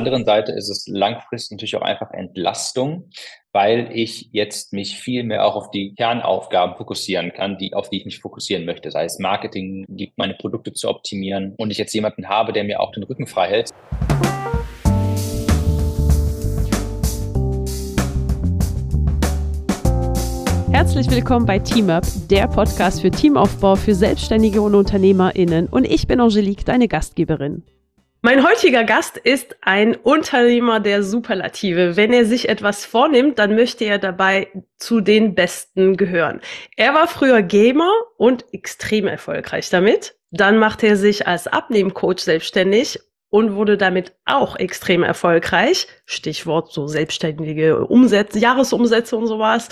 anderen Seite ist es langfristig natürlich auch einfach Entlastung, weil ich jetzt mich viel mehr auch auf die Kernaufgaben fokussieren kann, die, auf die ich mich fokussieren möchte, sei es Marketing, die, meine Produkte zu optimieren und ich jetzt jemanden habe, der mir auch den Rücken frei hält. Herzlich willkommen bei TeamUp, der Podcast für Teamaufbau für Selbstständige und UnternehmerInnen. Und ich bin Angelique, deine Gastgeberin. Mein heutiger Gast ist ein Unternehmer der Superlative. Wenn er sich etwas vornimmt, dann möchte er dabei zu den Besten gehören. Er war früher Gamer und extrem erfolgreich damit. Dann machte er sich als Abnehmcoach selbstständig und wurde damit auch extrem erfolgreich. Stichwort so selbstständige Umsätze, Jahresumsätze und sowas.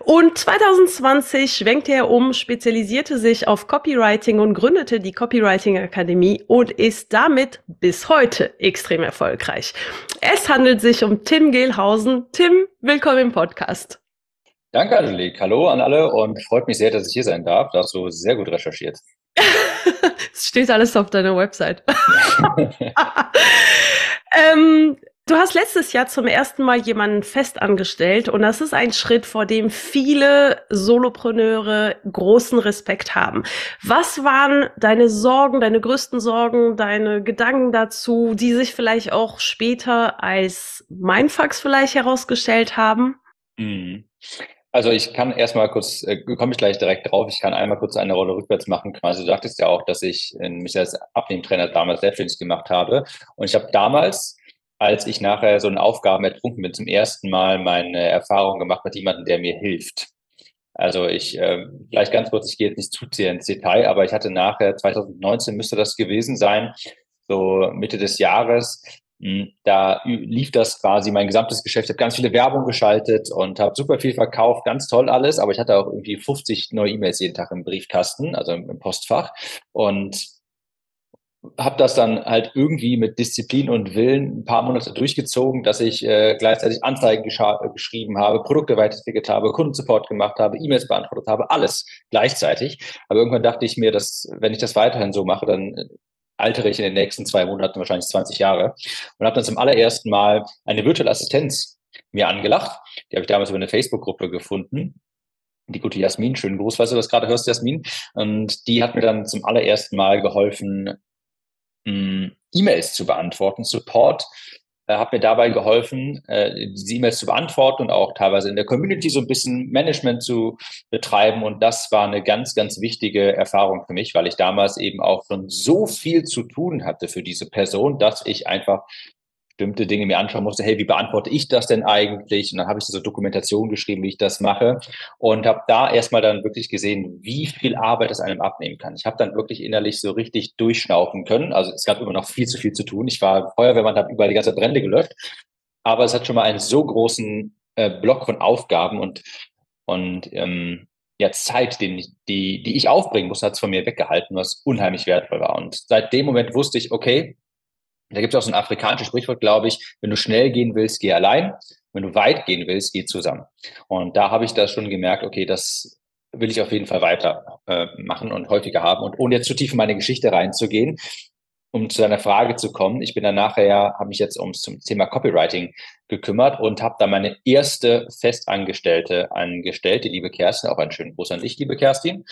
Und 2020 schwenkte er um, spezialisierte sich auf Copywriting und gründete die Copywriting Akademie und ist damit bis heute extrem erfolgreich. Es handelt sich um Tim Gehlhausen. Tim, willkommen im Podcast. Danke, Angelique. Hallo an alle und freut mich sehr, dass ich hier sein darf. Da hast du sehr gut recherchiert. Es steht alles auf deiner Website. ähm, du hast letztes Jahr zum ersten Mal jemanden festangestellt und das ist ein Schritt, vor dem viele Solopreneure großen Respekt haben. Was waren deine Sorgen, deine größten Sorgen, deine Gedanken dazu, die sich vielleicht auch später als Mindfucks vielleicht herausgestellt haben? Mhm. Also ich kann erstmal kurz, äh, komme ich gleich direkt drauf, ich kann einmal kurz eine Rolle rückwärts machen. Quasi du sagtest ja auch, dass ich äh, mich als Abnehmtrainer damals selbstständig gemacht habe. Und ich habe damals, als ich nachher so eine Aufgaben ertrunken bin, zum ersten Mal meine Erfahrung gemacht mit jemandem, der mir hilft. Also ich, äh, vielleicht ganz kurz, ich gehe jetzt nicht zu sehr ins Detail, aber ich hatte nachher, 2019 müsste das gewesen sein, so Mitte des Jahres, da lief das quasi mein gesamtes Geschäft. Ich habe ganz viele Werbung geschaltet und habe super viel verkauft, ganz toll alles, aber ich hatte auch irgendwie 50 neue E-Mails jeden Tag im Briefkasten, also im Postfach und habe das dann halt irgendwie mit Disziplin und Willen ein paar Monate durchgezogen, dass ich äh, gleichzeitig Anzeigen geschrieben habe, Produkte weiterentwickelt habe, Kundensupport gemacht habe, E-Mails beantwortet habe, alles gleichzeitig. Aber irgendwann dachte ich mir, dass wenn ich das weiterhin so mache, dann altere ich in den nächsten zwei Monaten wahrscheinlich 20 Jahre und habe dann zum allerersten Mal eine virtuelle Assistenz mir angelacht. Die habe ich damals über eine Facebook-Gruppe gefunden. Die gute Jasmin, schönen Gruß, falls du das gerade hörst, Jasmin. Und die hat mir dann zum allerersten Mal geholfen, E-Mails zu beantworten, Support äh, hat mir dabei geholfen, äh, diese E-Mails zu beantworten und auch teilweise in der Community so ein bisschen Management zu betreiben. Und das war eine ganz, ganz wichtige Erfahrung für mich, weil ich damals eben auch schon so viel zu tun hatte für diese Person, dass ich einfach bestimmte Dinge mir anschauen musste, hey, wie beantworte ich das denn eigentlich? Und dann habe ich so Dokumentation geschrieben, wie ich das mache und habe da erstmal dann wirklich gesehen, wie viel Arbeit es einem abnehmen kann. Ich habe dann wirklich innerlich so richtig durchschnaufen können. Also es gab immer noch viel zu viel zu tun. Ich war Feuerwehrmann, habe überall die ganze Brände gelöscht, aber es hat schon mal einen so großen äh, Block von Aufgaben und und ähm, ja, Zeit, den, die, die ich aufbringen muss, hat es von mir weggehalten, was unheimlich wertvoll war. Und seit dem Moment wusste ich, okay, da gibt es auch so ein afrikanisches Sprichwort, glaube ich, wenn du schnell gehen willst, geh allein. Wenn du weit gehen willst, geh zusammen. Und da habe ich das schon gemerkt, okay, das will ich auf jeden Fall weiter äh, machen und häufiger haben. Und ohne jetzt zu tief in meine Geschichte reinzugehen, um zu deiner Frage zu kommen, ich bin dann nachher, habe mich jetzt ums zum Thema Copywriting gekümmert und habe da meine erste Festangestellte angestellt, die liebe Kerstin, auch einen schönen Gruß an dich, liebe Kerstin.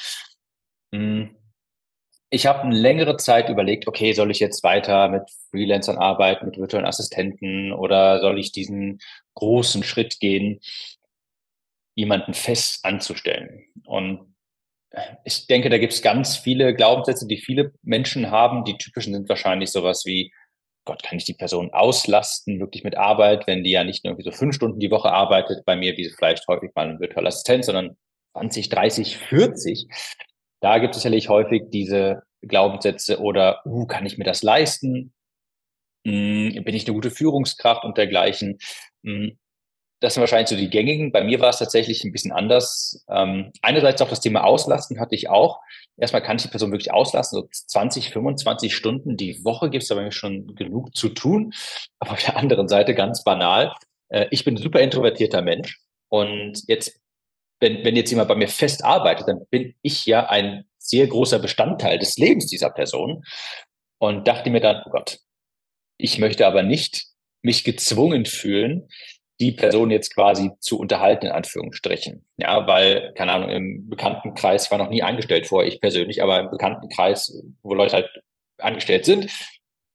Hm ich habe eine längere Zeit überlegt, okay, soll ich jetzt weiter mit Freelancern arbeiten, mit virtuellen Assistenten oder soll ich diesen großen Schritt gehen, jemanden fest anzustellen? Und ich denke, da gibt es ganz viele Glaubenssätze, die viele Menschen haben. Die typischen sind wahrscheinlich sowas wie, Gott, kann ich die Person auslasten, wirklich mit Arbeit, wenn die ja nicht nur irgendwie so fünf Stunden die Woche arbeitet, bei mir wie vielleicht häufig mal ein virtueller Assistent, sondern 20, 30, 40. Da gibt es sicherlich häufig diese Glaubenssätze oder, uh, kann ich mir das leisten? Hm, bin ich eine gute Führungskraft und dergleichen? Hm, das sind wahrscheinlich so die gängigen. Bei mir war es tatsächlich ein bisschen anders. Ähm, einerseits auch das Thema Auslasten hatte ich auch. Erstmal kann ich die Person wirklich auslasten, so 20, 25 Stunden die Woche gibt es da bei mir schon genug zu tun. Aber auf der anderen Seite ganz banal. Äh, ich bin ein super introvertierter Mensch und jetzt wenn, wenn jetzt jemand bei mir fest arbeitet, dann bin ich ja ein sehr großer Bestandteil des Lebens dieser Person und dachte mir dann, oh Gott, ich möchte aber nicht mich gezwungen fühlen, die Person jetzt quasi zu unterhalten, in Anführungsstrichen. Ja, weil, keine Ahnung, im Bekanntenkreis war noch nie angestellt vorher, ich persönlich, aber im Bekanntenkreis, wo Leute halt angestellt sind,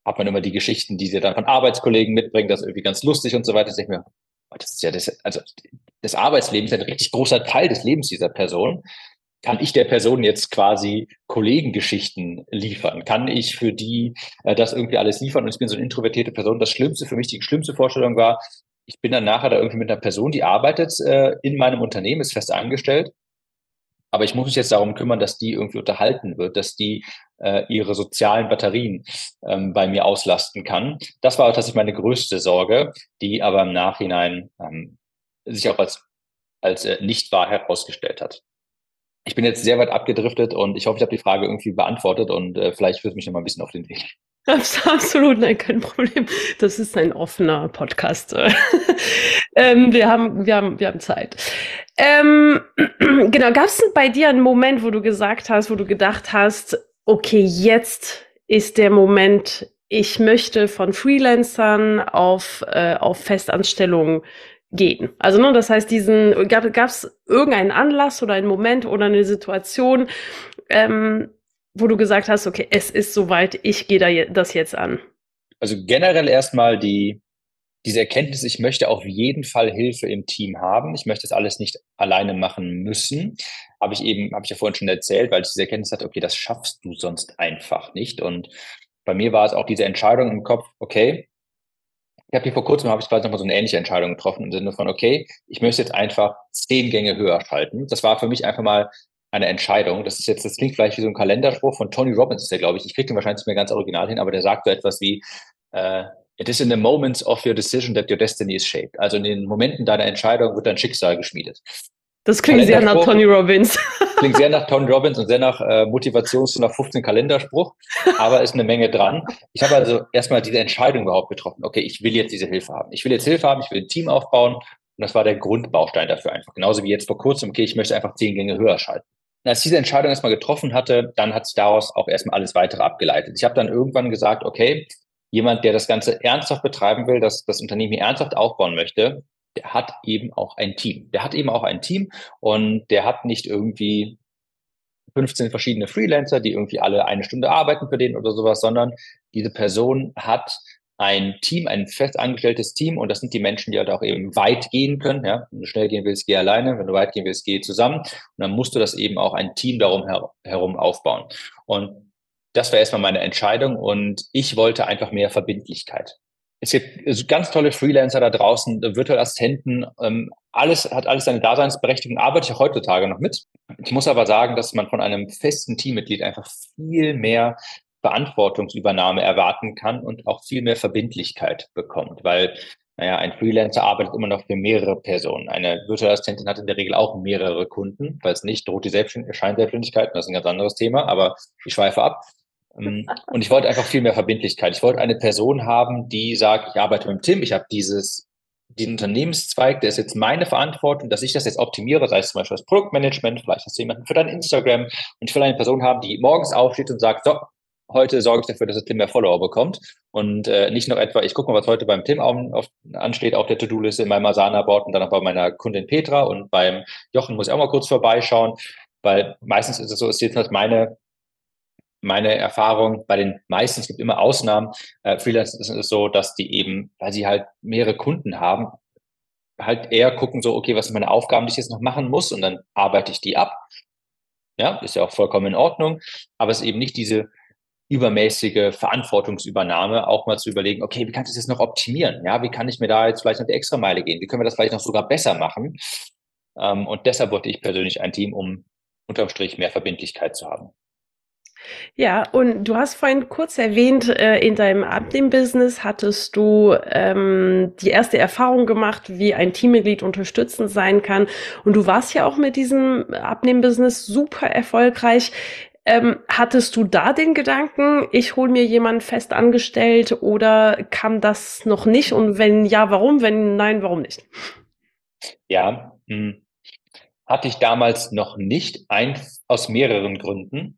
hat man immer die Geschichten, die sie dann von Arbeitskollegen mitbringen, das ist irgendwie ganz lustig und so weiter. Ich mir, das ist ja das, also das Arbeitsleben ist ein richtig großer Teil des Lebens dieser Person. Kann ich der Person jetzt quasi Kollegengeschichten liefern? Kann ich für die äh, das irgendwie alles liefern? Und ich bin so eine introvertierte Person. Das Schlimmste für mich, die schlimmste Vorstellung war, ich bin dann nachher da irgendwie mit einer Person, die arbeitet äh, in meinem Unternehmen, ist fest angestellt. Aber ich muss mich jetzt darum kümmern, dass die irgendwie unterhalten wird, dass die äh, ihre sozialen Batterien ähm, bei mir auslasten kann. Das war tatsächlich meine größte Sorge, die aber im Nachhinein ähm, sich auch als, als äh, nicht wahr herausgestellt hat. Ich bin jetzt sehr weit abgedriftet und ich hoffe, ich habe die Frage irgendwie beantwortet und äh, vielleicht führt mich noch mal ein bisschen auf den Weg. Absolut, nein, kein Problem. Das ist ein offener Podcast. ähm, wir, haben, wir, haben, wir haben Zeit. Ähm, genau, gab es bei dir einen Moment, wo du gesagt hast, wo du gedacht hast, okay, jetzt ist der Moment, ich möchte von Freelancern auf, äh, auf Festanstellungen gehen. Also, ne, das heißt, diesen, gab es irgendeinen Anlass oder einen Moment oder eine Situation, ähm, wo du gesagt hast, okay, es ist soweit, ich gehe da das jetzt an? Also generell erstmal die, diese Erkenntnis, ich möchte auf jeden Fall Hilfe im Team haben. Ich möchte das alles nicht alleine machen müssen. Habe ich eben, habe ich ja vorhin schon erzählt, weil ich diese Erkenntnis hatte, okay, das schaffst du sonst einfach nicht. Und bei mir war es auch diese Entscheidung im Kopf, okay, ich habe hier vor kurzem, habe ich quasi nochmal so eine ähnliche Entscheidung getroffen im Sinne von, okay, ich möchte jetzt einfach zehn Gänge höher schalten. Das war für mich einfach mal eine Entscheidung. Das ist jetzt, das klingt vielleicht wie so ein Kalenderspruch von Tony Robbins, ist der, glaube ich. Ich kriege den wahrscheinlich nicht mehr ganz original hin, aber der sagt so etwas wie, äh, It is in the moments of your decision that your destiny is shaped. Also in den Momenten deiner Entscheidung wird dein Schicksal geschmiedet. Das klingt sehr nach Tony Robbins. Klingt sehr nach Tony Robbins und sehr nach äh, Motivations- nach 15 Kalenderspruch, aber ist eine Menge dran. Ich habe also erstmal diese Entscheidung überhaupt getroffen. Okay, ich will jetzt diese Hilfe haben. Ich will jetzt Hilfe haben, ich will ein Team aufbauen und das war der Grundbaustein dafür einfach. Genauso wie jetzt vor kurzem, okay, ich möchte einfach zehn Gänge höher schalten. Und als ich diese Entscheidung erstmal getroffen hatte, dann hat sich daraus auch erstmal alles weitere abgeleitet. Ich habe dann irgendwann gesagt, okay, jemand, der das Ganze ernsthaft betreiben will, dass das Unternehmen hier ernsthaft aufbauen möchte, der hat eben auch ein Team. Der hat eben auch ein Team und der hat nicht irgendwie 15 verschiedene Freelancer, die irgendwie alle eine Stunde arbeiten für den oder sowas, sondern diese Person hat ein Team, ein fest angestelltes Team und das sind die Menschen, die halt auch eben weit gehen können. Ja? Wenn du schnell gehen willst, geh alleine. Wenn du weit gehen willst, geh zusammen. Und dann musst du das eben auch ein Team darum her herum aufbauen. Und das war erstmal meine Entscheidung und ich wollte einfach mehr Verbindlichkeit. Es gibt ganz tolle Freelancer da draußen, virtuelle Assistenten, ähm, alles hat alles seine Daseinsberechtigung, arbeite ich heutzutage noch mit. Ich muss aber sagen, dass man von einem festen Teammitglied einfach viel mehr Verantwortungsübernahme erwarten kann und auch viel mehr Verbindlichkeit bekommt, weil naja, ein Freelancer arbeitet immer noch für mehrere Personen. Eine virtuelle Assistentin hat in der Regel auch mehrere Kunden, es nicht droht die Selbstständ Scheinselbstständigkeit, das ist ein ganz anderes Thema, aber ich schweife ab. Ähm, und ich wollte einfach viel mehr Verbindlichkeit. Ich wollte eine Person haben, die sagt, ich arbeite mit Tim, ich habe dieses diesen Unternehmenszweig, der ist jetzt meine Verantwortung, dass ich das jetzt optimiere, sei es zum Beispiel das Produktmanagement, vielleicht hast du jemanden für dein Instagram und ich will eine Person haben, die morgens aufsteht und sagt, so, heute sorge ich dafür, dass Tim mehr Follower bekommt und äh, nicht noch etwa, ich gucke mal, was heute beim Tim auf, auf, ansteht auf der To-Do-Liste in meinem Asana-Board und dann auch bei meiner Kundin Petra und beim Jochen muss ich auch mal kurz vorbeischauen, weil meistens ist es so, ist jetzt meine meine Erfahrung bei den meisten, es gibt immer Ausnahmen, äh, Freelancern ist es so, dass die eben, weil sie halt mehrere Kunden haben, halt eher gucken so, okay, was sind meine Aufgaben, die ich jetzt noch machen muss und dann arbeite ich die ab. Ja, ist ja auch vollkommen in Ordnung, aber es ist eben nicht diese übermäßige Verantwortungsübernahme, auch mal zu überlegen, okay, wie kann ich das jetzt noch optimieren? Ja, wie kann ich mir da jetzt vielleicht noch die extra Meile gehen? Wie können wir das vielleicht noch sogar besser machen? Ähm, und deshalb wollte ich persönlich ein Team, um unterm Strich mehr Verbindlichkeit zu haben. Ja, und du hast vorhin kurz erwähnt, äh, in deinem Abnehm-Business hattest du ähm, die erste Erfahrung gemacht, wie ein Teammitglied unterstützend sein kann. Und du warst ja auch mit diesem Abnehm-Business super erfolgreich. Ähm, hattest du da den Gedanken, ich hole mir jemanden fest angestellt oder kam das noch nicht? Und wenn ja, warum? Wenn nein, warum nicht? Ja, mh, hm, hatte ich damals noch nicht, ein, aus mehreren Gründen.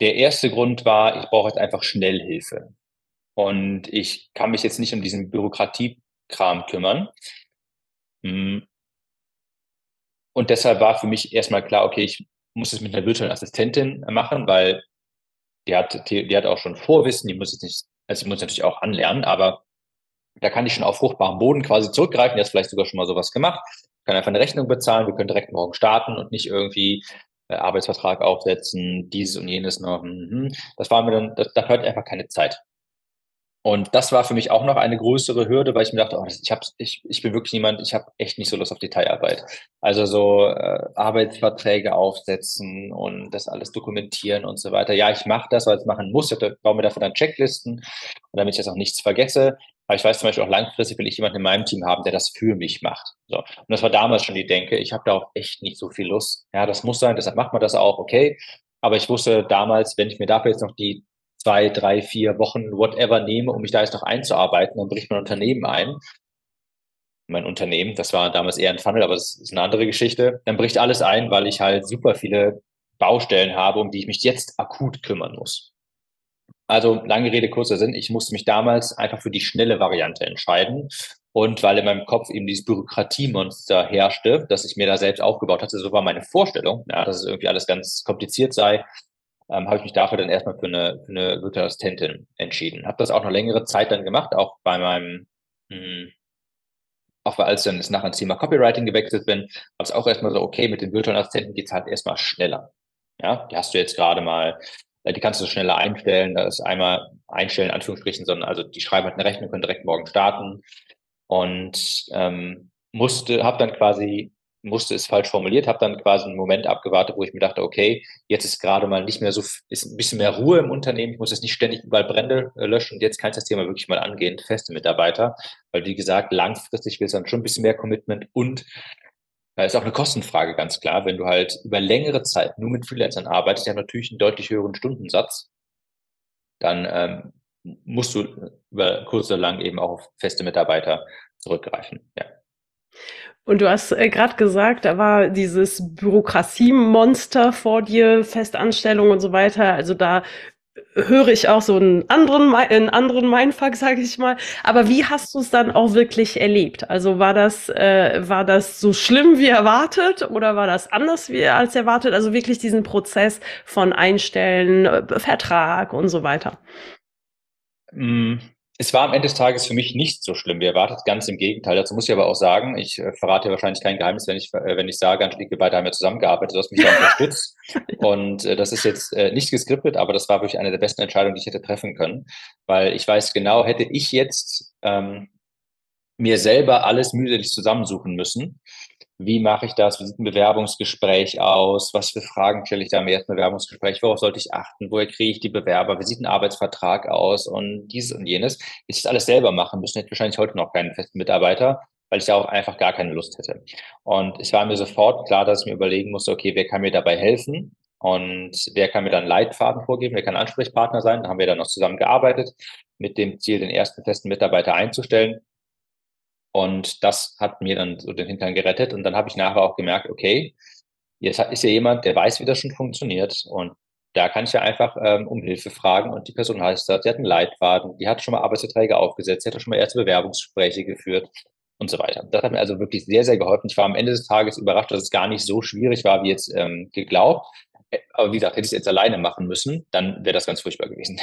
Der erste Grund war, ich brauche jetzt einfach Schnellhilfe. und ich kann mich jetzt nicht um diesen Bürokratiekram kümmern. Hm. Und deshalb war für mich erstmal klar, okay, ich muss es mit einer virtuellen Assistentin machen, weil die hat, die, hat auch schon Vorwissen, die muss jetzt nicht, also die muss natürlich auch anlernen, aber da kann ich schon auf fruchtbaren Boden quasi zurückgreifen. Die hat vielleicht sogar schon mal sowas gemacht. Kann einfach eine Rechnung bezahlen, wir können direkt morgen starten und nicht irgendwie Arbeitsvertrag aufsetzen, dieses und jenes noch. Mhm. Das war mir dann, das, da hört einfach keine Zeit. Und das war für mich auch noch eine größere Hürde, weil ich mir dachte, oh, ich, hab, ich, ich bin wirklich niemand, ich habe echt nicht so Lust auf Detailarbeit. Also so äh, Arbeitsverträge aufsetzen und das alles dokumentieren und so weiter. Ja, ich mache das, weil ich es machen muss. Ich baue mir dafür dann Checklisten damit ich jetzt auch nichts vergesse. Aber ich weiß zum Beispiel auch langfristig will ich jemanden in meinem Team haben, der das für mich macht. So. Und das war damals schon die Denke, ich habe da auch echt nicht so viel Lust. Ja, das muss sein, deshalb macht man das auch, okay. Aber ich wusste damals, wenn ich mir dafür jetzt noch die zwei, drei, vier Wochen, whatever nehme, um mich da jetzt noch einzuarbeiten, dann bricht mein Unternehmen ein. Mein Unternehmen, das war damals eher ein Funnel, aber das ist eine andere Geschichte. Dann bricht alles ein, weil ich halt super viele Baustellen habe, um die ich mich jetzt akut kümmern muss. Also lange Rede, kurzer Sinn. Ich musste mich damals einfach für die schnelle Variante entscheiden. Und weil in meinem Kopf eben dieses Bürokratiemonster herrschte, das ich mir da selbst aufgebaut hatte, so war meine Vorstellung, ja, dass es irgendwie alles ganz kompliziert sei, ähm, habe ich mich dafür dann erstmal für eine, für eine virtuelle Assistentin entschieden. Habe das auch noch längere Zeit dann gemacht, auch bei meinem, mh, hm, auch als dann nachher ins Thema Copywriting gewechselt bin, war es auch erstmal so, okay, mit den virtuellen Assistenten geht's halt erstmal schneller. Ja, die hast du jetzt gerade mal die kannst du schneller einstellen. Da ist einmal einstellen, in Anführungsstrichen, sondern also die schreiben halt eine Rechnung, können direkt morgen starten. Und ähm, musste, habe dann quasi, musste es falsch formuliert, habe dann quasi einen Moment abgewartet, wo ich mir dachte, okay, jetzt ist gerade mal nicht mehr so, ist ein bisschen mehr Ruhe im Unternehmen, ich muss jetzt nicht ständig überall Brände äh, löschen und jetzt kann ich das Thema wirklich mal angehen, feste Mitarbeiter, weil wie gesagt, langfristig will es dann schon ein bisschen mehr Commitment und da ist auch eine Kostenfrage ganz klar. Wenn du halt über längere Zeit nur mit Freelancern arbeitest, die haben natürlich einen deutlich höheren Stundensatz, dann ähm, musst du über kurz oder lang eben auch auf feste Mitarbeiter zurückgreifen. Ja. Und du hast äh, gerade gesagt, da war dieses Bürokratiemonster vor dir, Festanstellung und so weiter. Also da höre ich auch so einen anderen, einen anderen Mindfuck, sage ich mal. Aber wie hast du es dann auch wirklich erlebt? Also war das, äh, war das so schlimm wie erwartet oder war das anders wie als erwartet? Also wirklich diesen Prozess von Einstellen, äh, Vertrag und so weiter. Es war am Ende des Tages für mich nicht so schlimm wie erwartet, ganz im Gegenteil. Dazu muss ich aber auch sagen, ich äh, verrate wahrscheinlich kein Geheimnis, wenn ich, äh, wenn ich sage, Angelique, wir beide haben ja zusammengearbeitet, du hast mich da unterstützt. Und äh, das ist jetzt äh, nicht geskriptet, aber das war wirklich eine der besten Entscheidungen, die ich hätte treffen können. Weil ich weiß genau, hätte ich jetzt ähm, mir selber alles mühselig zusammensuchen müssen, wie mache ich das? Wie sieht ein Bewerbungsgespräch aus? Was für Fragen stelle ich da im ersten Bewerbungsgespräch? Worauf sollte ich achten? Woher kriege ich die Bewerber? Wie sieht ein Arbeitsvertrag aus? Und dieses und jenes. Ich das alles selber machen müssen, hätte wahrscheinlich heute noch keinen festen Mitarbeiter, weil ich da auch einfach gar keine Lust hätte. Und es war mir sofort klar, dass ich mir überlegen musste, okay, wer kann mir dabei helfen? Und wer kann mir dann Leitfaden vorgeben? Wer kann Ansprechpartner sein? Da haben wir dann noch zusammen gearbeitet mit dem Ziel, den ersten festen Mitarbeiter einzustellen. Und das hat mir dann so den Hintern gerettet. Und dann habe ich nachher auch gemerkt, okay, jetzt ist ja jemand, der weiß, wie das schon funktioniert. Und da kann ich ja einfach ähm, um Hilfe fragen. Und die Person heißt das, die hat einen Leitfaden, die hat schon mal Arbeitsverträge aufgesetzt, die hat schon mal erste Bewerbungsgespräche geführt und so weiter. Das hat mir also wirklich sehr, sehr geholfen. Ich war am Ende des Tages überrascht, dass es gar nicht so schwierig war, wie jetzt ähm, geglaubt. Aber wie gesagt, hätte ich es jetzt alleine machen müssen, dann wäre das ganz furchtbar gewesen.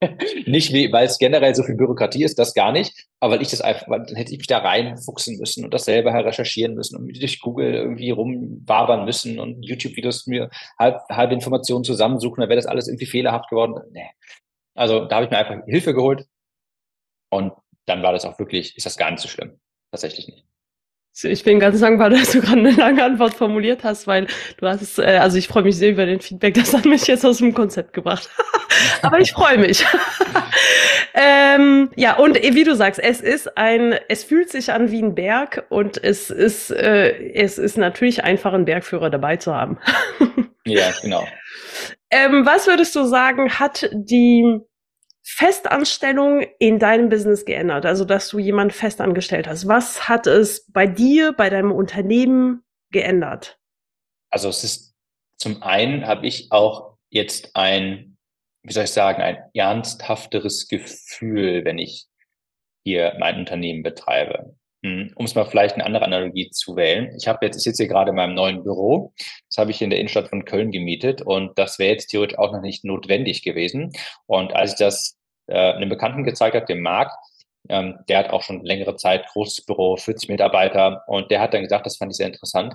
nicht, weil es generell so viel Bürokratie ist, das gar nicht, aber weil ich das einfach, dann hätte ich mich da reinfuchsen müssen und das selber recherchieren müssen und durch Google irgendwie rumwabern müssen und YouTube-Videos mir halb, halbe Informationen zusammensuchen, dann wäre das alles irgendwie fehlerhaft geworden. Nee. Also da habe ich mir einfach Hilfe geholt und dann war das auch wirklich, ist das gar nicht so schlimm. Tatsächlich nicht. Ich bin ganz dankbar, dass du gerade eine lange Antwort formuliert hast, weil du hast, äh, also ich freue mich sehr über den Feedback, das hat mich jetzt aus dem Konzept gebracht. Aber ich freue mich. ähm, ja, und wie du sagst, es ist ein, es fühlt sich an wie ein Berg und es ist, äh, es ist natürlich einfach, einen Bergführer dabei zu haben. ja, genau. Ähm, was würdest du sagen, hat die Festanstellung in deinem Business geändert? Also, dass du jemanden festangestellt hast. Was hat es bei dir, bei deinem Unternehmen geändert? Also, es ist zum einen habe ich auch jetzt ein wie soll ich sagen, ein ernsthafteres Gefühl, wenn ich hier mein Unternehmen betreibe. Hm, um es mal vielleicht eine andere Analogie zu wählen. Ich habe jetzt, ich sitze hier gerade in meinem neuen Büro. Das habe ich in der Innenstadt von Köln gemietet und das wäre jetzt theoretisch auch noch nicht notwendig gewesen. Und als ich das äh, einem Bekannten gezeigt habe, dem Markt, ähm, der hat auch schon längere Zeit großes Büro, 40 Mitarbeiter und der hat dann gesagt, das fand ich sehr interessant.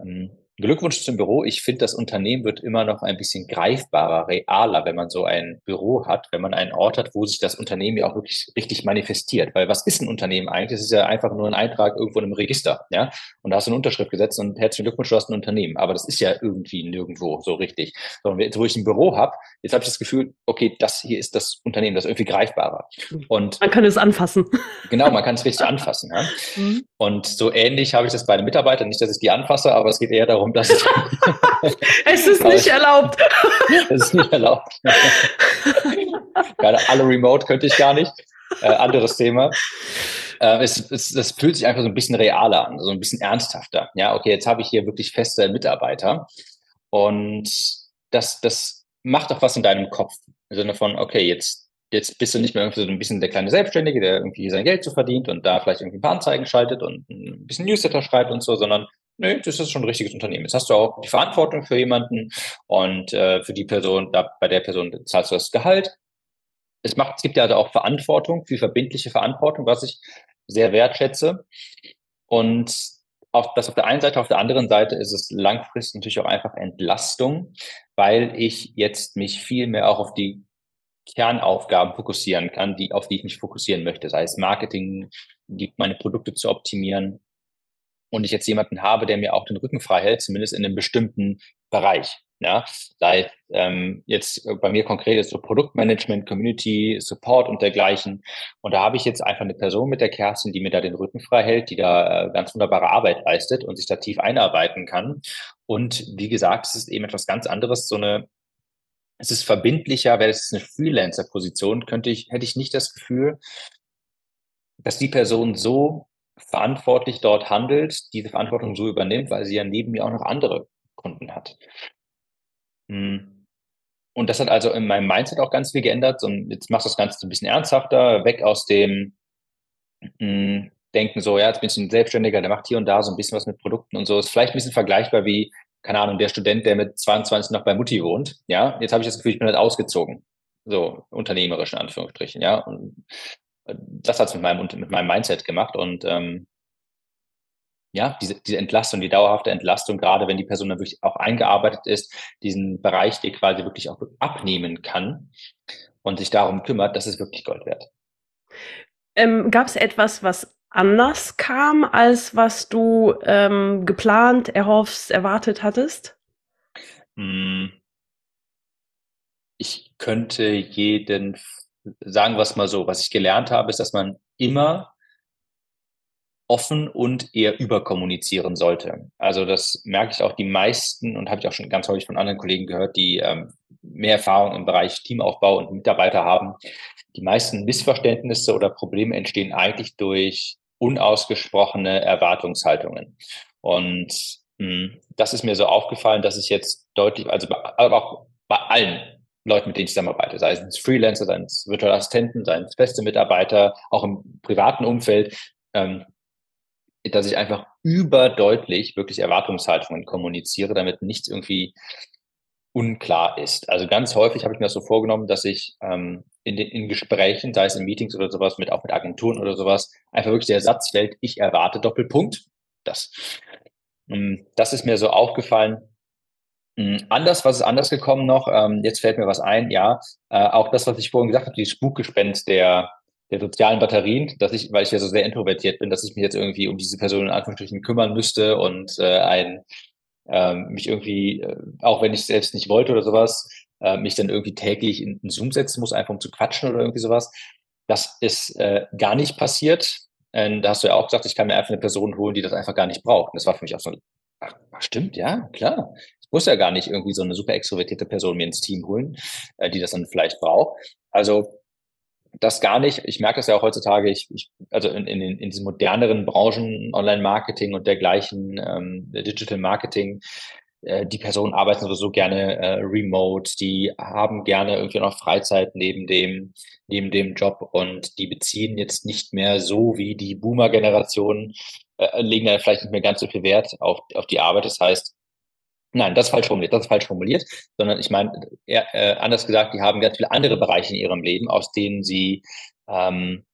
Ähm, Glückwunsch zum Büro. Ich finde, das Unternehmen wird immer noch ein bisschen greifbarer, realer, wenn man so ein Büro hat, wenn man einen Ort hat, wo sich das Unternehmen ja auch wirklich richtig manifestiert. Weil was ist ein Unternehmen eigentlich? Es ist ja einfach nur ein Eintrag irgendwo in einem Register, ja. Und da hast du eine Unterschrift gesetzt und herzlichen Glückwunsch, du hast ein Unternehmen. Aber das ist ja irgendwie nirgendwo so richtig. Sondern jetzt, wo ich ein Büro habe, jetzt habe ich das Gefühl, okay, das hier ist das Unternehmen, das ist irgendwie greifbarer. Und man kann es anfassen. Genau, man kann es richtig anfassen. Ja? Mhm. Und so ähnlich habe ich das bei den Mitarbeitern. Nicht, dass ich die anfasse, aber es geht eher darum, dass ich. es ist nicht erlaubt. es ist nicht erlaubt. Gerade alle remote könnte ich gar nicht. Äh, anderes Thema. Äh, es, es, das fühlt sich einfach so ein bisschen realer an, so ein bisschen ernsthafter. Ja, okay, jetzt habe ich hier wirklich feste Mitarbeiter. Und das, das macht doch was in deinem Kopf. Im Sinne von, okay, jetzt jetzt bist du nicht mehr irgendwie so ein bisschen der kleine Selbstständige, der irgendwie sein Geld so verdient und da vielleicht irgendwie ein paar Anzeigen schaltet und ein bisschen Newsletter schreibt und so, sondern nee, das ist schon ein richtiges Unternehmen. Jetzt hast du auch die Verantwortung für jemanden und äh, für die Person, da, bei der Person zahlst du das Gehalt. Es, macht, es gibt ja also auch Verantwortung, viel verbindliche Verantwortung, was ich sehr wertschätze. Und auf, das auf der einen Seite, auf der anderen Seite ist es langfristig natürlich auch einfach Entlastung, weil ich jetzt mich viel mehr auch auf die Kernaufgaben fokussieren kann, die, auf die ich mich fokussieren möchte, sei es Marketing, die, meine Produkte zu optimieren. Und ich jetzt jemanden habe, der mir auch den Rücken frei hält, zumindest in einem bestimmten Bereich. Ja, sei ähm, jetzt bei mir konkret ist so Produktmanagement, Community, Support und dergleichen. Und da habe ich jetzt einfach eine Person mit der Kerstin, die mir da den Rücken frei hält, die da äh, ganz wunderbare Arbeit leistet und sich da tief einarbeiten kann. Und wie gesagt, es ist eben etwas ganz anderes, so eine es ist verbindlicher, wäre es eine Freelancer-Position, könnte ich, hätte ich nicht das Gefühl, dass die Person so verantwortlich dort handelt, diese Verantwortung so übernimmt, weil sie ja neben mir auch noch andere Kunden hat. Hm. Und das hat also in meinem Mindset auch ganz viel geändert. Und jetzt machst du das Ganze ein bisschen ernsthafter, weg aus dem hm, Denken so, ja, jetzt bin ich ein Selbstständiger, der macht hier und da so ein bisschen was mit Produkten und so. Ist vielleicht ein bisschen vergleichbar wie keine Ahnung, der Student, der mit 22 noch bei Mutti wohnt, ja, jetzt habe ich das Gefühl, ich bin halt ausgezogen. So, unternehmerisch in Anführungsstrichen, ja. Und das hat es mit meinem, mit meinem Mindset gemacht und ähm, ja, diese, diese Entlastung, die dauerhafte Entlastung, gerade wenn die Person dann wirklich auch eingearbeitet ist, diesen Bereich, die quasi wirklich auch abnehmen kann und sich darum kümmert, das ist wirklich Gold wert. Ähm, Gab es etwas, was anders kam, als was du ähm, geplant, erhoffst, erwartet hattest? Hm. Ich könnte jeden sagen wir es mal so, was ich gelernt habe, ist, dass man immer offen und eher überkommunizieren sollte. Also das merke ich auch die meisten und habe ich auch schon ganz häufig von anderen Kollegen gehört, die ähm, mehr Erfahrung im Bereich Teamaufbau und Mitarbeiter haben. Die meisten Missverständnisse oder Probleme entstehen eigentlich durch unausgesprochene Erwartungshaltungen. Und mh, hm, das ist mir so aufgefallen, dass ich jetzt deutlich, also bei, aber auch bei allen Leuten, mit denen ich zusammenarbeite, sei es Freelancer, sei es virtuelle Assistenten, sei es feste Mitarbeiter, auch im privaten Umfeld, ähm, dass ich einfach überdeutlich wirklich Erwartungshaltungen kommuniziere, damit nichts irgendwie unklar ist. Also ganz häufig habe ich mir das so vorgenommen, dass ich ähm, in, den, in Gesprächen, sei es in Meetings oder sowas, mit auch mit Agenturen oder sowas, einfach wirklich der Satz fällt, ich erwarte Doppelpunkt. Das. Ähm, das ist mir so aufgefallen. Ähm, anders, was ist anders gekommen noch? Ähm, jetzt fällt mir was ein, ja. Äh, auch das, was ich vorhin gesagt habe, die Spukgespenst der, der sozialen Batterien, dass ich, weil ich ja so sehr introvertiert bin, dass ich mich jetzt irgendwie um diese Person in Anführungsstrichen kümmern müsste und äh, ein ähm, mich irgendwie, äh, auch wenn ich selbst nicht wollte oder sowas, äh, mich dann irgendwie täglich in, in Zoom setzen muss, einfach um zu quatschen oder irgendwie sowas. Das ist äh, gar nicht passiert. Ähm, da hast du ja auch gesagt, ich kann mir einfach eine Person holen, die das einfach gar nicht braucht. Und das war für mich auch so, ach, stimmt, ja, klar. Muss ja gar nicht irgendwie so eine super extrovertierte Person mir ins Team holen, äh, die das dann vielleicht braucht. Also das gar nicht. Ich merke das ja auch heutzutage, ich, ich also in, in, in diesen moderneren Branchen, Online-Marketing und dergleichen, ähm, Digital Marketing, äh, die Personen arbeiten sowieso gerne äh, remote, die haben gerne irgendwie noch Freizeit neben dem, neben dem Job und die beziehen jetzt nicht mehr so wie die Boomer-Generation, äh, legen da vielleicht nicht mehr ganz so viel Wert auf, auf die Arbeit. Das heißt, Nein, das ist falsch formuliert, das ist falsch formuliert, sondern ich meine, eher, äh, anders gesagt, die haben ganz viele andere Bereiche in ihrem Leben, aus denen sie ähm,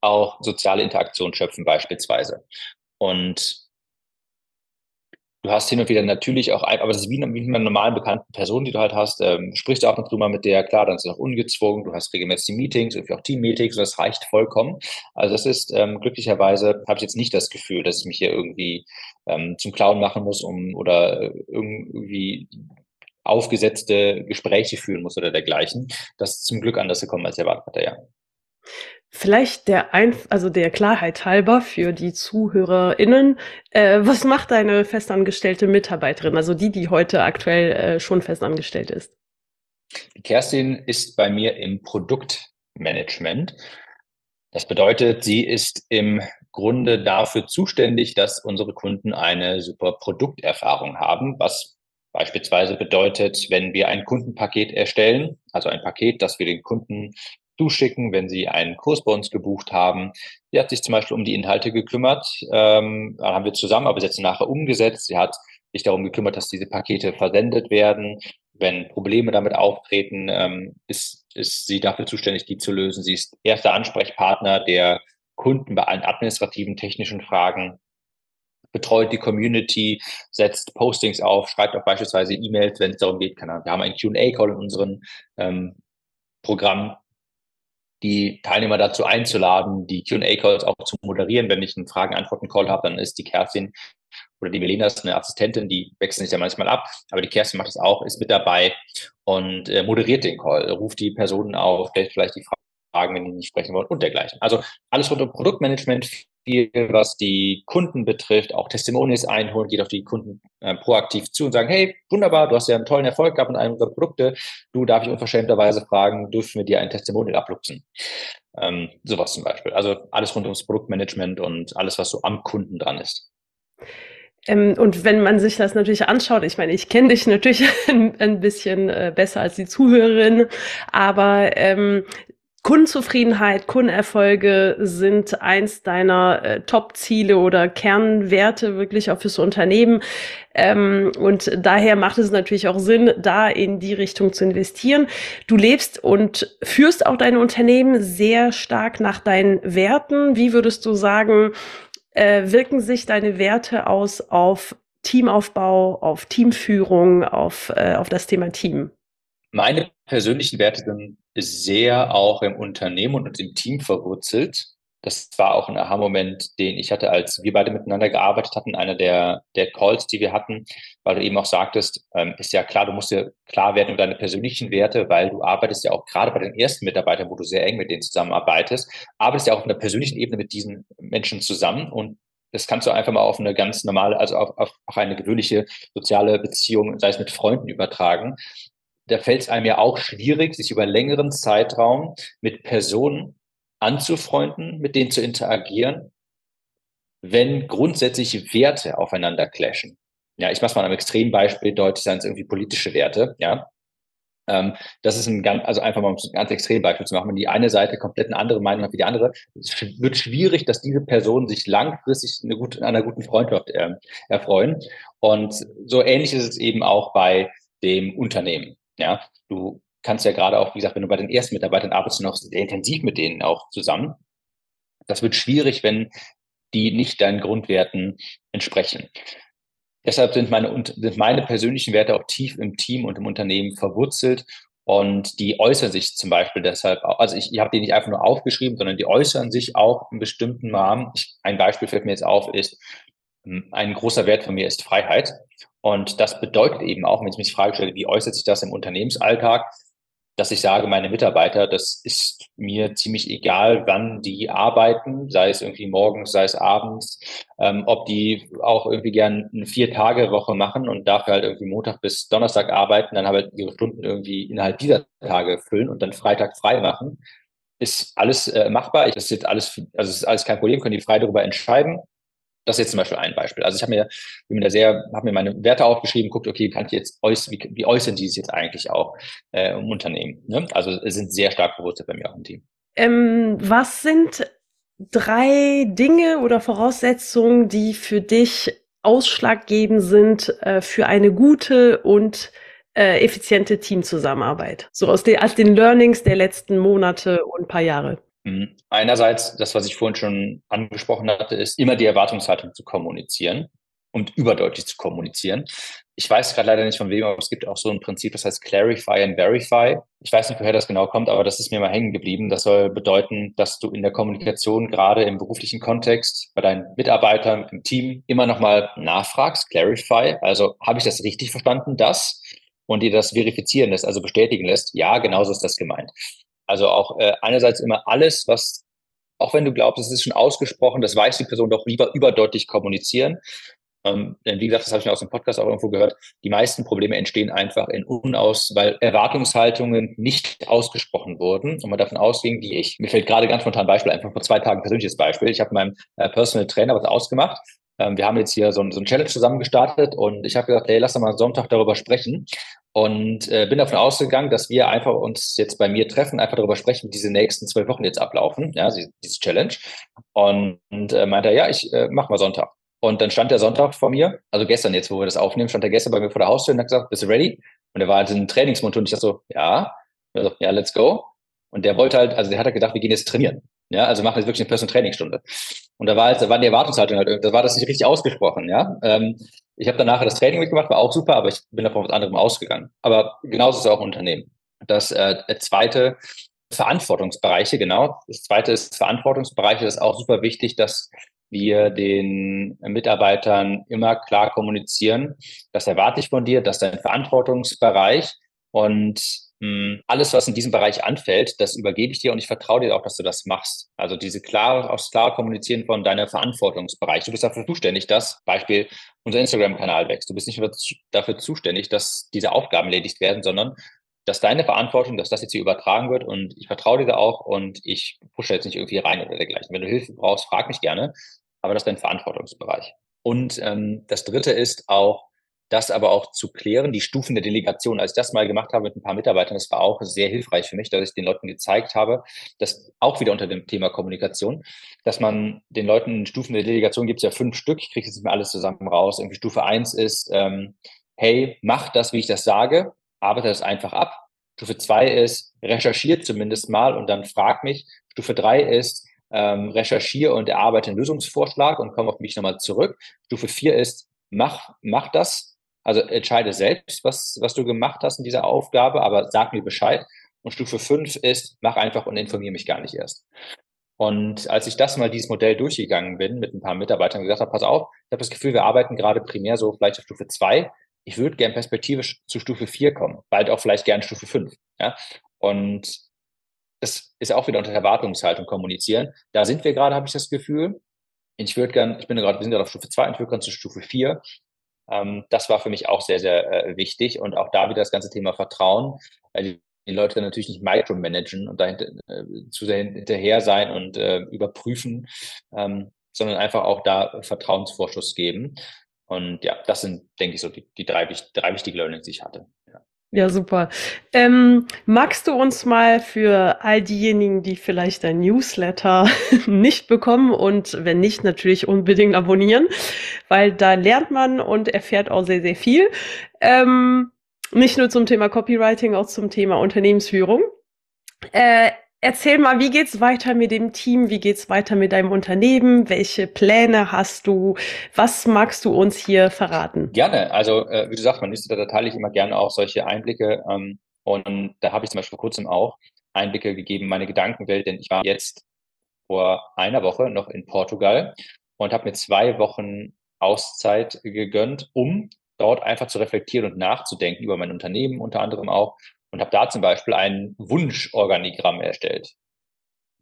auch soziale Interaktion schöpfen beispielsweise. Und du hast hin und wieder natürlich auch, aber das ist wie, mit einer normalen bekannten Person, die du halt hast, ähm, sprichst du auch und zu mal mit der, klar, dann ist es auch ungezwungen, du hast regelmäßig Meetings, irgendwie auch Team-Meetings, das reicht vollkommen. Also das ist, ähm, glücklicherweise habe ich jetzt nicht das Gefühl, dass ich mich hier irgendwie ähm, zum Clown machen muss, um oder äh, irgendwie aufgesetzte Gespräche führen muss oder dergleichen. Das ist zum Glück anders gekommen, als erwartet hatte, ja. Vielleicht der ein, also der Klarheit halber für die ZuhörerInnen, äh, was macht deine festangestellte Mitarbeiterin, also die, die heute aktuell äh, schon festangestellt ist? Kerstin ist bei mir im Produktmanagement. Das bedeutet, sie ist im Grunde dafür zuständig, dass unsere Kunden eine super Produkterfahrung haben, was beispielsweise bedeutet, wenn wir ein Kundenpaket erstellen, also ein Paket, das wir den Kunden zuschicken, wenn Sie einen Kurs bei uns gebucht haben. Sie hat sich zum Beispiel um die Inhalte gekümmert. Ähm, da haben wir zusammen, aber jetzt nachher umgesetzt. Sie hat sich darum gekümmert, dass diese Pakete versendet werden. Wenn Probleme damit auftreten, ähm, ist, ist sie dafür zuständig, die zu lösen. Sie ist erster Ansprechpartner der Kunden bei allen administrativen, technischen Fragen betreut die Community, setzt Postings auf, schreibt auch beispielsweise E-Mails, wenn es darum geht, wir haben einen Q&A-Call in unserem ähm, Programm, die Teilnehmer dazu einzuladen, die Q&A-Calls auch zu moderieren. Wenn ich einen Fragen-Antworten-Call habe, dann ist die Kerstin oder die Melina ist eine Assistentin, die wechseln sich ja manchmal ab, aber die Kerstin macht es auch, ist mit dabei und äh, moderiert den Call, ruft die Personen auf, stellt vielleicht die Fragen, wenn die nicht sprechen wollen und dergleichen. Also alles rund um Produktmanagement, viel, was die Kunden betrifft, auch Testimonials einholen, geht auf die Kunden äh, proaktiv zu und sagen, hey, wunderbar, du hast ja einen tollen Erfolg gehabt mit einem unserer Produkte. Du darf ich unverschämterweise fragen, dürfen wir dir ein Testimonial abluchsen? Ähm, sowas zum Beispiel. Also alles rund ums Produktmanagement und alles, was so am Kunden dran ist. Ähm, und wenn man sich das natürlich anschaut, ich meine, ich kenne dich natürlich ein, ein bisschen äh, besser als die Zuhörerin, aber ähm, Kundenzufriedenheit, Kundenerfolge sind eins deiner äh, Top-Ziele oder Kernwerte wirklich auch fürs Unternehmen. Ähm, und daher macht es natürlich auch Sinn, da in die Richtung zu investieren. Du lebst und führst auch dein Unternehmen sehr stark nach deinen Werten. Wie würdest du sagen, äh, wirken sich deine Werte aus auf Teamaufbau, auf Teamführung, auf, äh, auf das Thema Team? Meine persönlichen Werte sind sehr auch im Unternehmen und im Team verwurzelt. Das war auch ein Aha-Moment, den ich hatte, als wir beide miteinander gearbeitet hatten. Einer der, der Calls, die wir hatten, weil du eben auch sagtest, ähm, ist ja klar, du musst dir klar werden über deine persönlichen Werte, weil du arbeitest ja auch gerade bei den ersten Mitarbeitern, wo du sehr eng mit denen zusammenarbeitest, arbeitest ja auch auf einer persönlichen Ebene mit diesen Menschen zusammen und das kannst du einfach mal auf eine ganz normale, also auf, auf, auf eine gewöhnliche soziale Beziehung, sei es mit Freunden übertragen da fällt es einem ja auch schwierig, sich über längeren Zeitraum mit Personen anzufreunden, mit denen zu interagieren, wenn grundsätzliche Werte aufeinander clashen. Ja, ich mache mal am Extrembeispiel deutlich, seien es irgendwie politische Werte, ja. Ähm, das ist ein ganz, also einfach mal um ein ganz Extrembeispiel zu machen, wenn die eine Seite komplett eine andere Meinung hat wie die andere, es wird schwierig, dass diese Personen sich langfristig eine gute, einer guten Freundschaft äh, erfreuen. Und so ähnlich ist es eben auch bei dem Unternehmen. Ja, du kannst ja gerade auch, wie gesagt, wenn du bei den ersten Mitarbeitern arbeitest, noch sehr intensiv mit denen auch zusammen. Das wird schwierig, wenn die nicht deinen Grundwerten entsprechen. Deshalb sind meine, sind meine persönlichen Werte auch tief im Team und im Unternehmen verwurzelt und die äußern sich zum Beispiel deshalb also ich, ich habe die nicht einfach nur aufgeschrieben, sondern die äußern sich auch in bestimmten Rahmen. Ich, ein Beispiel fällt mir jetzt auf, ist, hm, ein großer Wert von mir ist Freiheit. Und das bedeutet eben auch, wenn ich mich Frage stelle, wie äußert sich das im Unternehmensalltag, dass ich sage, meine Mitarbeiter, das ist mir ziemlich egal, wann die arbeiten, sei es irgendwie morgens, sei es abends, ähm, ob die auch irgendwie gern eine Vier-Tage-Woche machen und dafür halt irgendwie Montag bis Donnerstag arbeiten, dann halt ihre Stunden irgendwie innerhalb dieser Tage füllen und dann Freitag frei machen. Ist alles äh, machbar. Das ist jetzt alles, also ist alles kein Problem, können die frei darüber entscheiden. Das ist jetzt zum Beispiel ein Beispiel. Also ich habe mir, bin mir da sehr, habe mir meine Werte aufgeschrieben, guckt, okay, kann ich jetzt äuß, wie, wie äußern die es jetzt eigentlich auch äh, im Unternehmen? Ne? Also sind sehr stark bewusst bei mir auch im Team. Ähm, was sind drei Dinge oder Voraussetzungen, die für dich ausschlaggebend sind äh, für eine gute und äh, effiziente Teamzusammenarbeit? So aus den, als den Learnings der letzten Monate und paar Jahre. Mhm. Einerseits, das, was ich vorhin schon angesprochen hatte, ist immer die Erwartungshaltung zu kommunizieren und überdeutlich zu kommunizieren. Ich weiß gerade leider nicht von wem, aber es gibt auch so ein Prinzip, das heißt Clarify and Verify. Ich weiß nicht, woher das genau kommt, aber das ist mir mal hängen geblieben. Das soll bedeuten, dass du in der Kommunikation, gerade im beruflichen Kontext, bei deinen Mitarbeitern, im Team, immer nochmal nachfragst, Clarify. Also habe ich das richtig verstanden, das? Und dir das verifizieren lässt, also bestätigen lässt, ja, genauso ist das gemeint. Also auch äh, einerseits immer alles, was, auch wenn du glaubst, es ist schon ausgesprochen, das weiß die Person doch lieber überdeutlich kommunizieren. Ähm, denn wie gesagt, das habe ich mir aus dem Podcast auch irgendwo gehört, die meisten Probleme entstehen einfach in Unaus, weil Erwartungshaltungen nicht ausgesprochen wurden und man davon ausging, wie ich. Mir fällt gerade ganz spontan ein Beispiel, einfach vor zwei Tagen ein persönliches Beispiel. Ich habe meinem äh, Personal Trainer was ausgemacht. Ähm, wir haben jetzt hier so ein, so ein Challenge zusammen gestartet und ich habe gesagt, hey, lass doch mal Sonntag darüber sprechen. Und äh, bin davon ausgegangen, dass wir einfach uns jetzt bei mir treffen, einfach darüber sprechen, wie diese nächsten zwölf Wochen jetzt ablaufen, ja, diese Challenge. Und, und äh, meinte er, ja, ich äh, mach mal Sonntag. Und dann stand der Sonntag vor mir, also gestern jetzt, wo wir das aufnehmen, stand er gestern bei mir vor der Haustür und hat gesagt, bist du ready? Und er war halt in Trainingsmund und ich dachte so, ja. Ja, let's go. Und der wollte halt, also der hat halt gedacht, wir gehen jetzt trainieren. Ja, also machen jetzt wirklich eine Personal Trainingsstunde. Und da war halt, da war die Erwartungshaltung halt, da war das nicht richtig ausgesprochen, ja. Ähm, ich habe danach das Training mitgemacht, war auch super, aber ich bin davon was anderem ausgegangen. Aber genauso ist es auch ein Unternehmen. Das äh, zweite, Verantwortungsbereiche, genau. Das zweite ist Verantwortungsbereiche, das ist auch super wichtig, dass wir den Mitarbeitern immer klar kommunizieren, das erwarte ich von dir, das ist dein Verantwortungsbereich und alles, was in diesem Bereich anfällt, das übergebe ich dir und ich vertraue dir auch, dass du das machst. Also diese klare, aufs klare Kommunizieren von deiner Verantwortungsbereich. Du bist dafür zuständig, dass Beispiel unser Instagram-Kanal wächst. Du bist nicht dafür zuständig, dass diese Aufgaben erledigt werden, sondern dass deine Verantwortung, dass das jetzt hier übertragen wird und ich vertraue dir da auch und ich pushe jetzt nicht irgendwie rein oder dergleichen. Wenn du Hilfe brauchst, frag mich gerne aber das ist dein Verantwortungsbereich. Und ähm, das Dritte ist auch, das aber auch zu klären, die Stufen der Delegation. Als ich das mal gemacht habe mit ein paar Mitarbeitern, das war auch sehr hilfreich für mich, dass ich den Leuten gezeigt habe, dass auch wieder unter dem Thema Kommunikation, dass man den Leuten Stufen der Delegation gibt es ja fünf Stück, ich kriege jetzt nicht mehr alles zusammen raus. Irgendwie Stufe eins ist, ähm, hey, mach das, wie ich das sage, arbeite das einfach ab. Stufe zwei ist, recherchiert zumindest mal und dann frag mich. Stufe drei ist, ähm, recherchiere und erarbeite einen Lösungsvorschlag und komme auf mich nochmal zurück. Stufe 4 ist, mach, mach das. Also entscheide selbst, was, was du gemacht hast in dieser Aufgabe, aber sag mir Bescheid. Und Stufe 5 ist, mach einfach und informiere mich gar nicht erst. Und als ich das mal dieses Modell durchgegangen bin mit ein paar Mitarbeitern gesagt habe, pass auf, ich habe das Gefühl, wir arbeiten gerade primär so vielleicht auf Stufe 2. Ich würde gern perspektivisch zu Stufe 4 kommen, bald auch vielleicht gern Stufe 5. Ja? Und das ist auch wieder unter Erwartungshaltung kommunizieren. Da sind wir gerade, habe ich das Gefühl. Ich würde gern, ich bin gerade, wir sind gerade auf Stufe 2 und ich würde gerne zu Stufe 4. Ähm, das war für mich auch sehr, sehr äh, wichtig. Und auch da wieder das ganze Thema Vertrauen. Weil die, die Leute dann natürlich nicht micromanagen und dahinter äh, zu sehr hinterher sein und äh, überprüfen, ähm, sondern einfach auch da Vertrauensvorschuss geben. Und ja, das sind, denke ich, so die, die drei, drei wichtigen Learnings, die ich hatte. Ja. Ja, super. Ähm, magst du uns mal für all diejenigen, die vielleicht dein Newsletter nicht bekommen und wenn nicht, natürlich unbedingt abonnieren, weil da lernt man und erfährt auch sehr, sehr viel. Ähm, nicht nur zum Thema Copywriting, auch zum Thema Unternehmensführung. Äh, Erzähl mal, wie geht's weiter mit dem Team? Wie geht's weiter mit deinem Unternehmen? Welche Pläne hast du? Was magst du uns hier verraten? Gerne. Also, äh, wie du sagst, man Newsletter, da teile ich immer gerne auch solche Einblicke. Ähm, und da habe ich zum Beispiel vor kurzem auch Einblicke gegeben, meine Gedankenwelt, denn ich war jetzt vor einer Woche noch in Portugal und habe mir zwei Wochen Auszeit gegönnt, um dort einfach zu reflektieren und nachzudenken über mein Unternehmen unter anderem auch und habe da zum Beispiel ein Wunschorganigramm erstellt.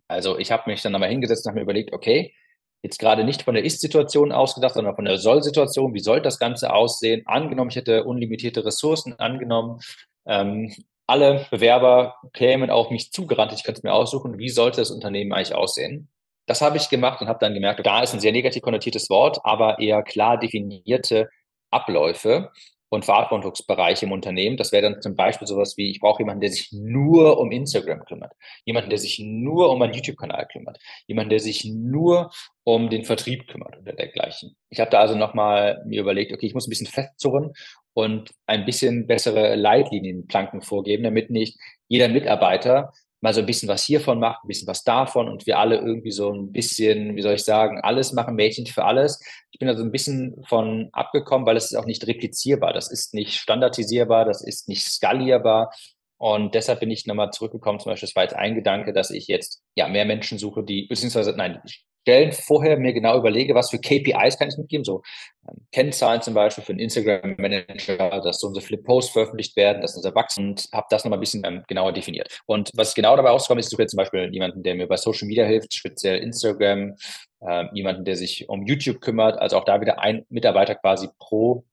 Also ich habe mich dann einmal hingesetzt und habe mir überlegt, okay, jetzt gerade nicht von der Ist-Situation ausgedacht, sondern von der Soll-Situation. Wie soll das Ganze aussehen? Angenommen, ich hätte unlimitierte Ressourcen, angenommen, ähm, alle Bewerber kämen auf mich zugerannt, ich könnte es mir aussuchen, wie sollte das Unternehmen eigentlich aussehen? Das habe ich gemacht und habe dann gemerkt, da ist ein sehr negativ konnotiertes Wort, aber eher klar definierte Abläufe und Verantwortungsbereiche im Unternehmen. Das wäre dann zum Beispiel sowas wie, ich brauche jemanden, der sich nur um Instagram kümmert, jemanden, der sich nur um einen YouTube-Kanal kümmert, jemanden, der sich nur um den Vertrieb kümmert oder dergleichen. Ich habe da also nochmal mir überlegt, okay, ich muss ein bisschen festzurren und ein bisschen bessere Leitlinienplanken vorgeben, damit nicht jeder Mitarbeiter mal so ein bisschen was hiervon macht, ein bisschen was davon und wir alle irgendwie so ein bisschen, wie soll ich sagen, alles machen, Mädchen für alles. Ich bin also ein bisschen von abgekommen, weil es ist auch nicht replizierbar, das ist nicht standardisierbar, das ist nicht skalierbar. Und deshalb bin ich nochmal zurückgekommen, zum Beispiel, das war jetzt ein Gedanke, dass ich jetzt ja mehr Menschen suche, die, beziehungsweise nein, Stellen vorher mir genau überlege, was für KPIs kann ich mitgeben, so ähm, Kennzahlen zum Beispiel für einen Instagram-Manager, dass so unsere Flip-Posts veröffentlicht werden, dass unser wachsen und habe das nochmal ein bisschen ähm, genauer definiert. Und was genau dabei rauskommt, ist, ich suche jetzt zum Beispiel jemanden, der mir bei Social Media hilft, speziell Instagram, äh, jemanden, der sich um YouTube kümmert, also auch da wieder ein Mitarbeiter quasi pro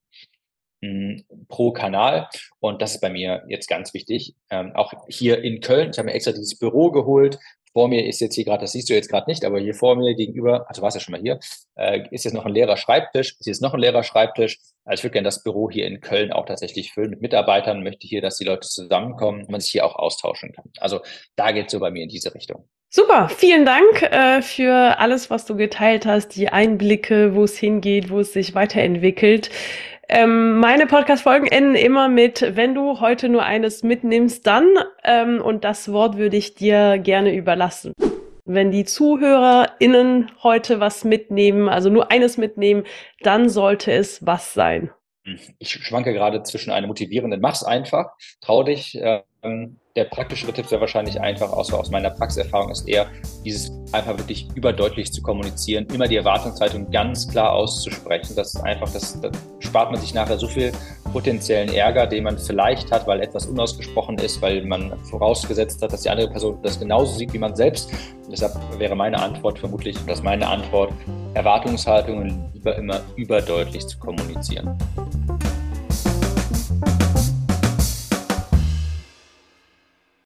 hm, pro Kanal. Und das ist bei mir jetzt ganz wichtig. Ähm, auch hier in Köln, ich habe mir extra dieses Büro geholt, vor mir ist jetzt hier gerade, das siehst du jetzt gerade nicht, aber hier vor mir gegenüber, also warst ja schon mal hier, äh, ist jetzt noch ein leerer Schreibtisch, ist jetzt noch ein leerer Schreibtisch. Also ich würde gerne das Büro hier in Köln auch tatsächlich füllen mit Mitarbeitern, möchte hier, dass die Leute zusammenkommen und man sich hier auch austauschen kann. Also da geht es so bei mir in diese Richtung. Super, vielen Dank äh, für alles, was du geteilt hast, die Einblicke, wo es hingeht, wo es sich weiterentwickelt. Ähm, meine Podcast-Folgen enden immer mit, wenn du heute nur eines mitnimmst, dann, ähm, und das Wort würde ich dir gerne überlassen. Wenn die ZuhörerInnen heute was mitnehmen, also nur eines mitnehmen, dann sollte es was sein. Ich schwanke gerade zwischen einem motivierenden Mach's einfach, trau dich, ähm, der praktischere Tipp wäre wahrscheinlich einfach, außer aus meiner Praxiserfahrung, ist eher, dieses einfach wirklich überdeutlich zu kommunizieren, immer die Erwartungshaltung ganz klar auszusprechen. Das ist einfach, das, das spart man sich nachher so viel potenziellen Ärger, den man vielleicht hat, weil etwas unausgesprochen ist, weil man vorausgesetzt hat, dass die andere Person das genauso sieht wie man selbst. Und deshalb wäre meine Antwort vermutlich, dass meine Antwort Erwartungshaltungen lieber immer überdeutlich zu kommunizieren.